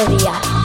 Del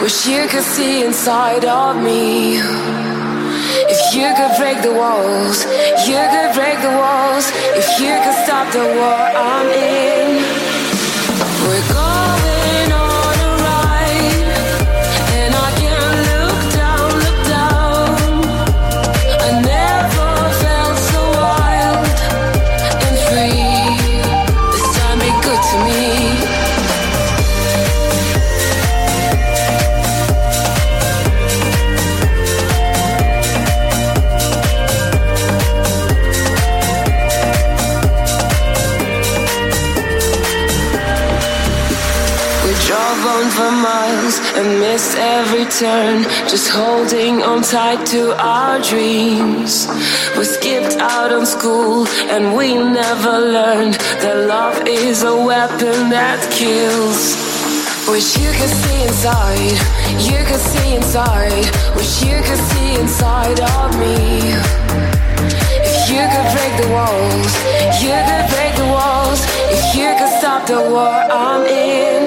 Wish you could see inside of me. If you could break the walls, you could break the walls. If you could stop the war I'm in. Miles and miss every turn, just holding on tight to our dreams. We skipped out on school and we never learned that love is a weapon that kills. Wish you could see inside, you could see inside. Wish you could see inside of me. If you could break the walls, you could break the walls. If you could stop the war I'm in.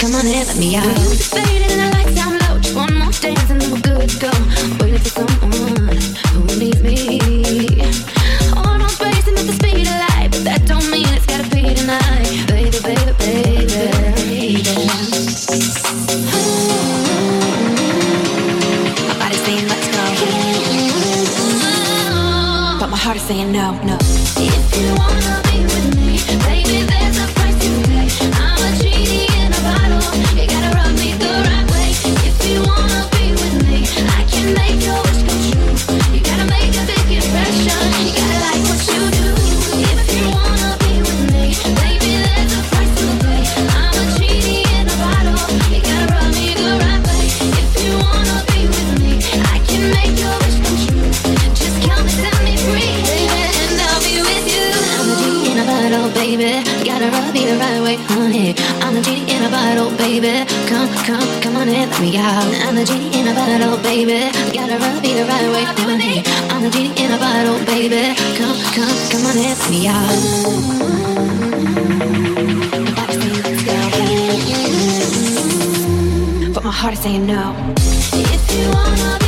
come on in, let me out. Music's fading and the lights down low. Just one more dance and then we're good to go. Waiting for someone who needs me. Oh, on our space and at the speed of light, but that don't mean it's gotta be tonight, baby, baby, baby. My body's saying let's go, but my heart is saying no, no. want it, let me out. I'm the genie in a bottle, baby. Gotta run be the right way, doing it. I'm the genie in a bottle, baby. Come, come, come on let me out. But my heart is saying no. If you wanna.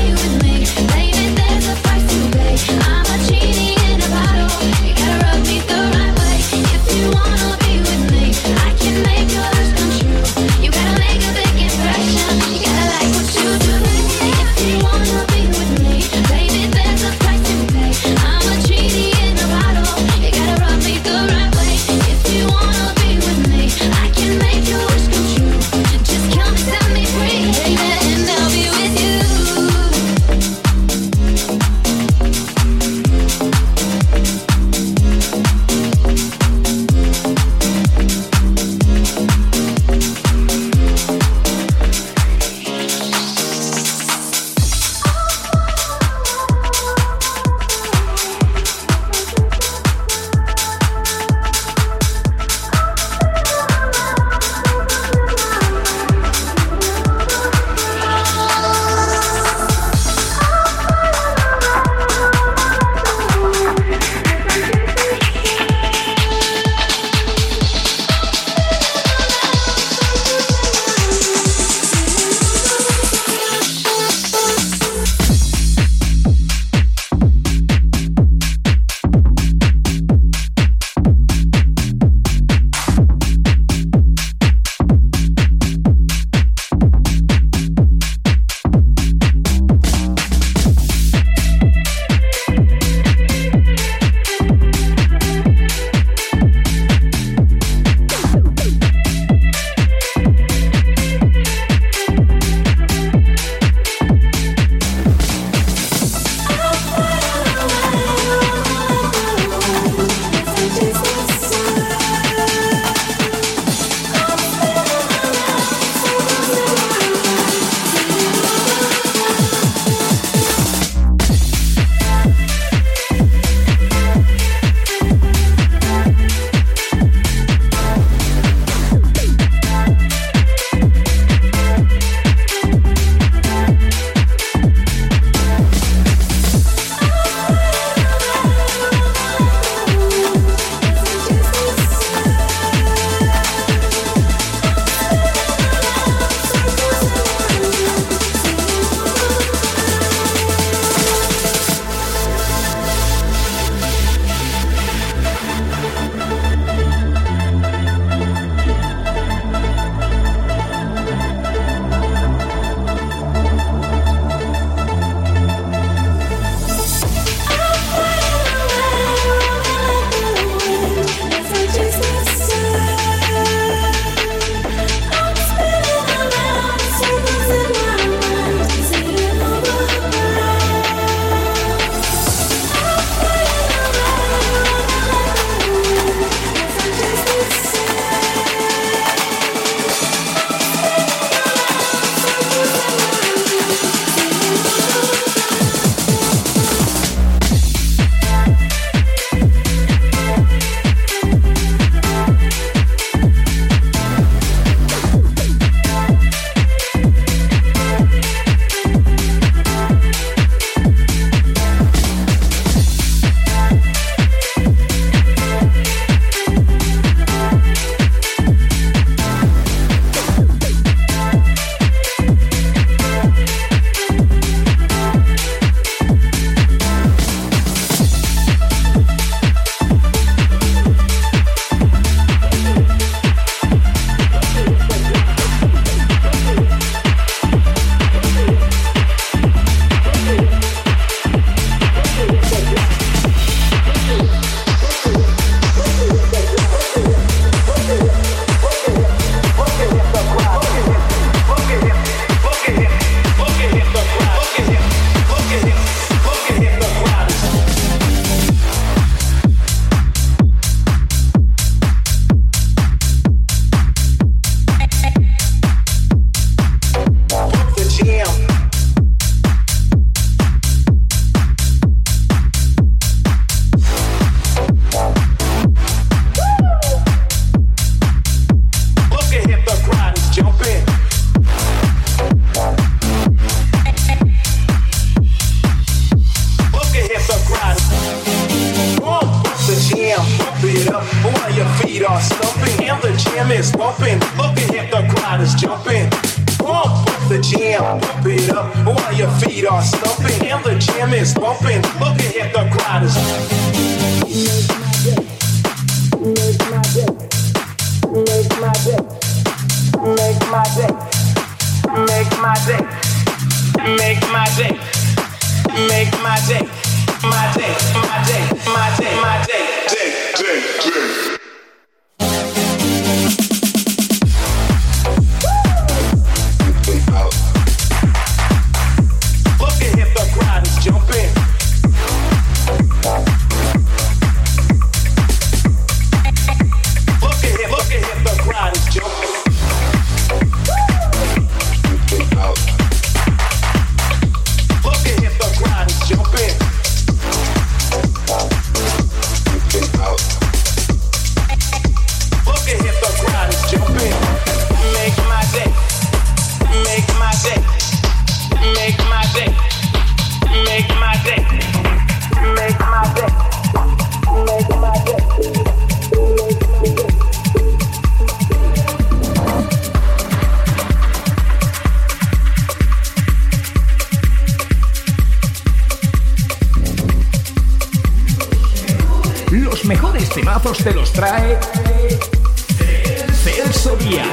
temazos te los trae Celso Díaz.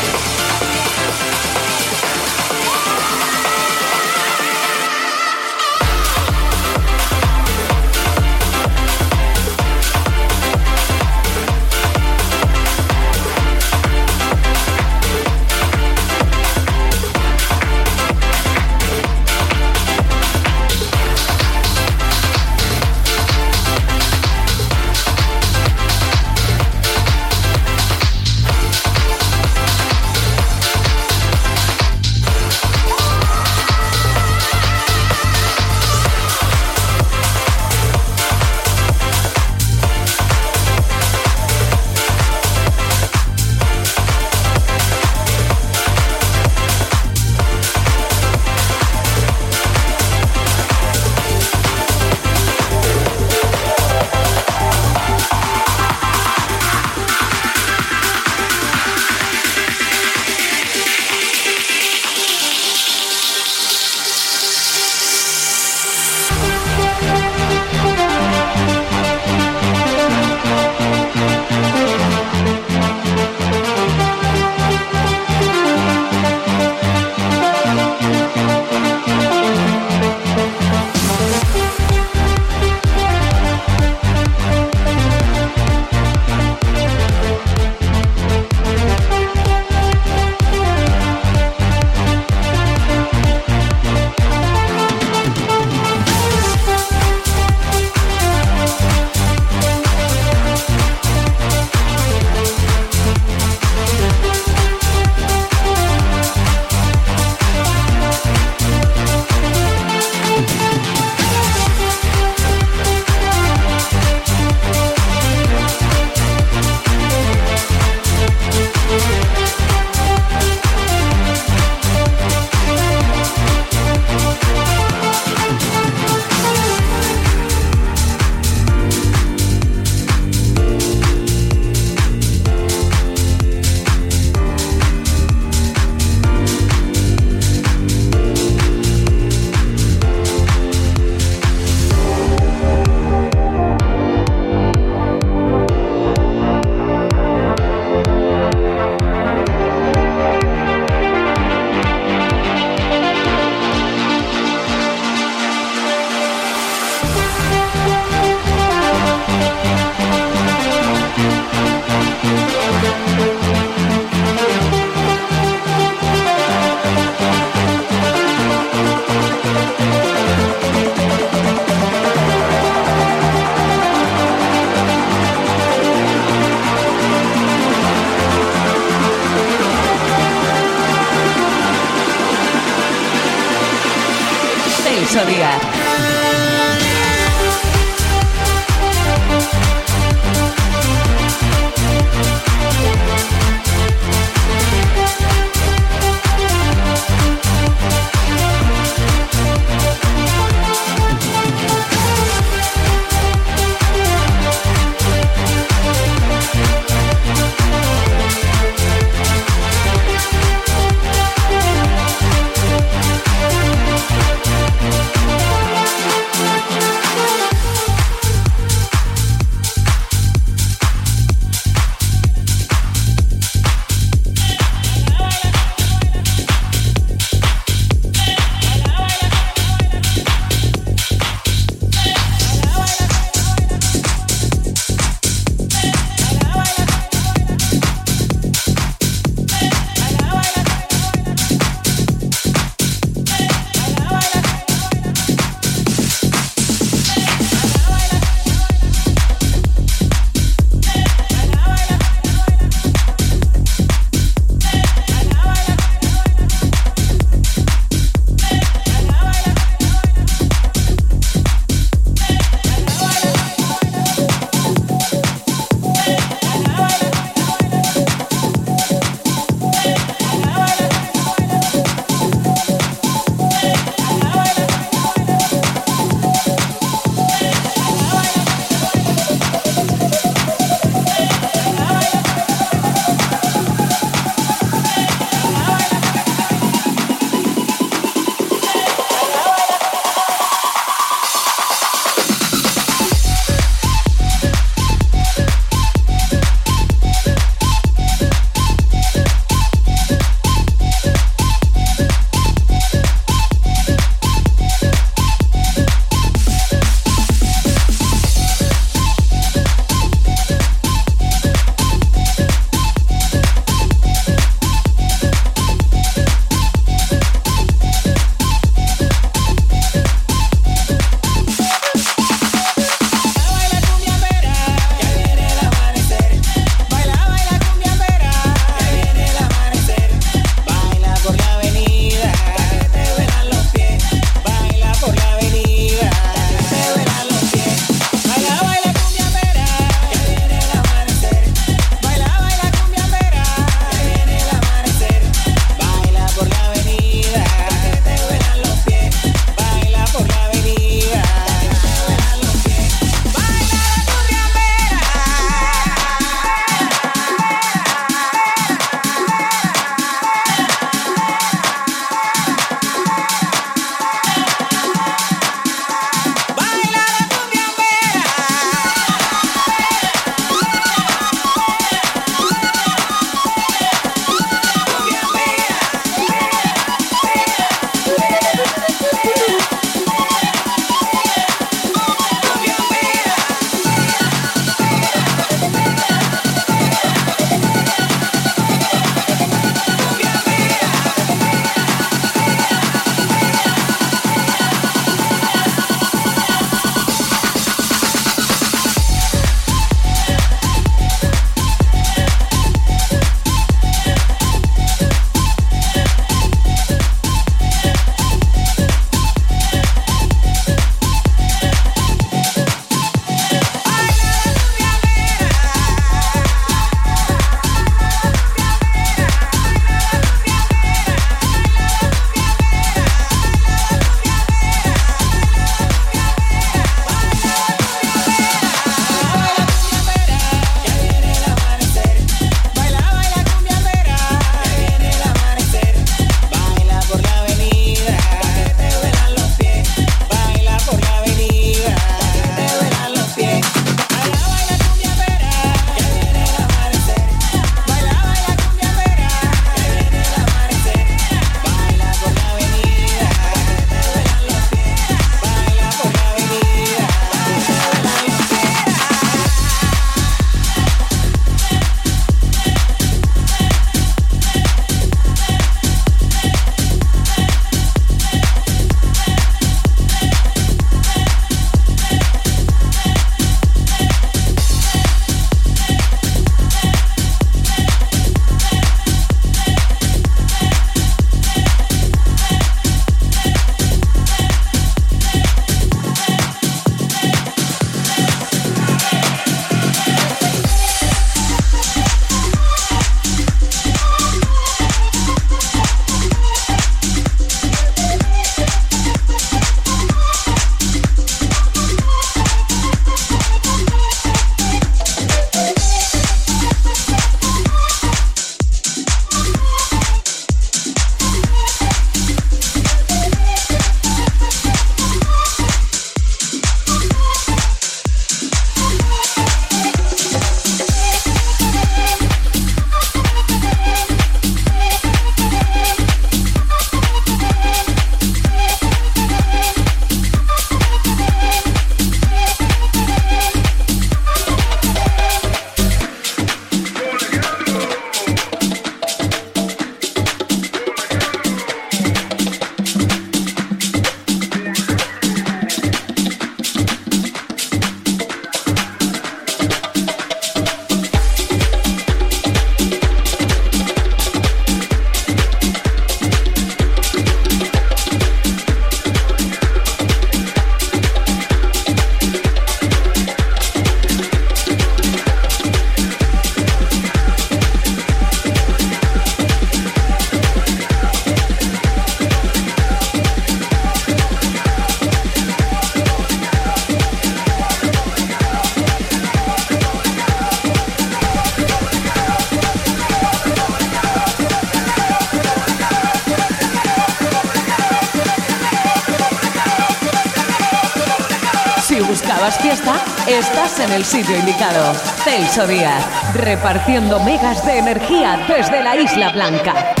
Sitio indicado. Celso Díaz, repartiendo megas de energía desde la Isla Blanca.